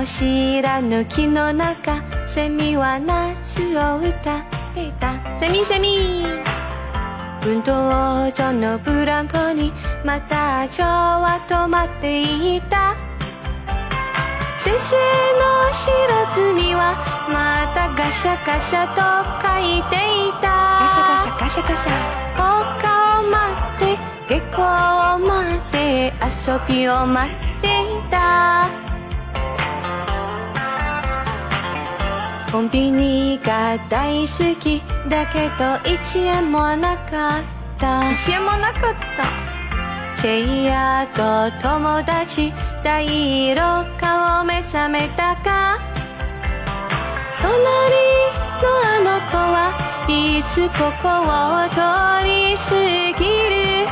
かも知らぬ木の中セミは夏を歌っていた。セミセミ。運動場のブランコにまた蝶は止まっていた。先生の白ずみはまたガシャガシャと書いていた。ガシャガシャガシャガシャ。放課を待って下校を待って遊びを待っていたコンビニが大好きだけど1円もなかった。1円もなかった。チェイヤーと友達大色顔目覚めたか。隣のあの子はいつここを通り過ぎる。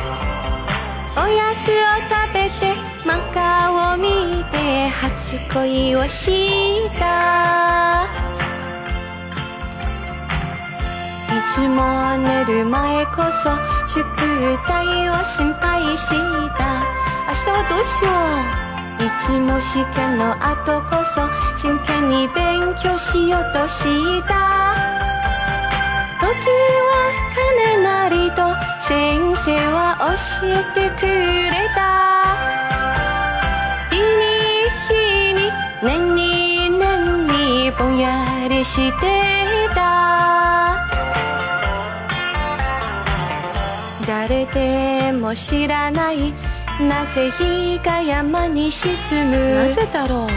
おやつを食べてマカを見て初恋をした。いいつも寝る前こそ宿題を心配した。明日はどうしよう。いつも試験の後こそ真剣に勉強しようとした。時は金なりと先生は教えてくれた。日に日に年に年にぼんやりしていた。誰でも知らない。なぜ日が山に沈む？なぜだろう？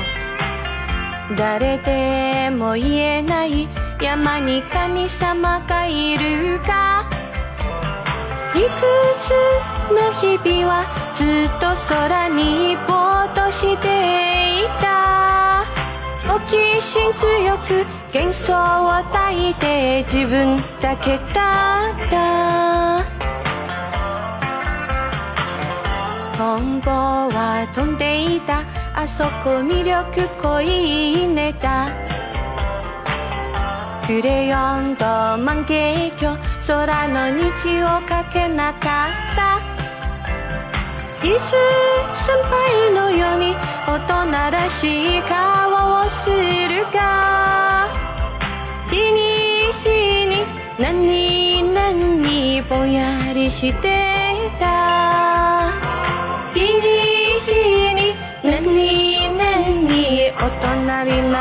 誰でも言えない。山に神様がいるか？いくつの日々はずっと空にぼーっとしていた？好奇心強く幻想を抱いて自分だけだ。トンボは飛んでいた。あそこ魅力濃いネタ。クレヨンと万華鏡。空の虹をかけなかった。いつ先輩のように大人らしい顔をするか。日に日に何々ぼんやりしてた。